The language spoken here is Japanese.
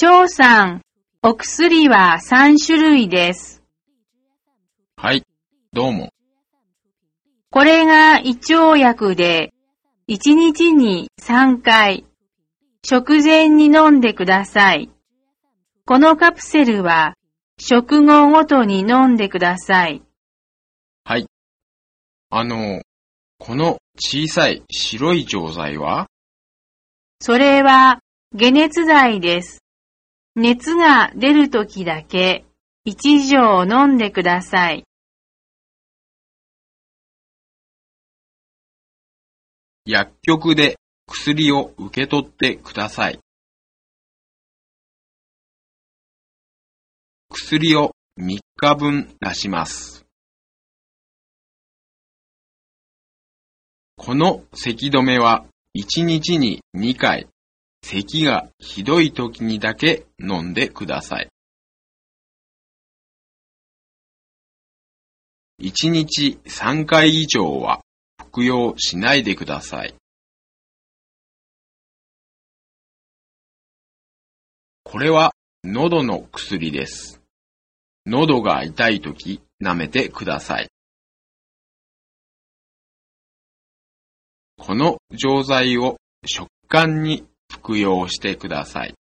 張さん、お薬は3種類です。はい、どうも。これが胃腸薬で、1日に3回、食前に飲んでください。このカプセルは、食後ごとに飲んでください。はい。あの、この小さい白い錠剤は？それは、解熱剤です。熱が出るときだけ、1錠飲んでください。薬局で薬を受け取ってください。薬を3日分出します。この咳止めは1日に2回、咳がひどい時にだけ飲んでください。1日3回以上は服用しないでください。これは喉の薬です。喉が痛いとき舐めてください。この錠剤を食管に服用してください。